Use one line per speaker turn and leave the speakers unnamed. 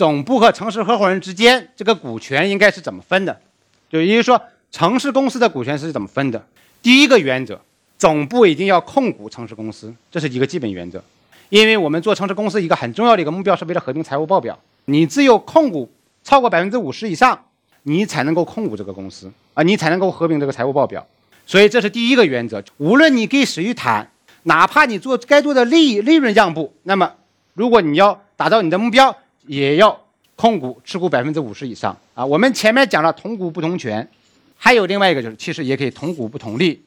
总部和城市合伙人之间这个股权应该是怎么分的？就也就是说，城市公司的股权是怎么分的？第一个原则，总部一定要控股城市公司，这是一个基本原则。因为我们做城市公司一个很重要的一个目标是为了合并财务报表，你只有控股超过百分之五十以上，你才能够控股这个公司啊，你才能够合并这个财务报表。所以这是第一个原则。无论你给谁谈，哪怕你做该做的利益利润让步，那么如果你要达到你的目标，也要控股持股百分之五十以上啊。我们前面讲了同股不同权，还有另外一个就是其实也可以同股不同利。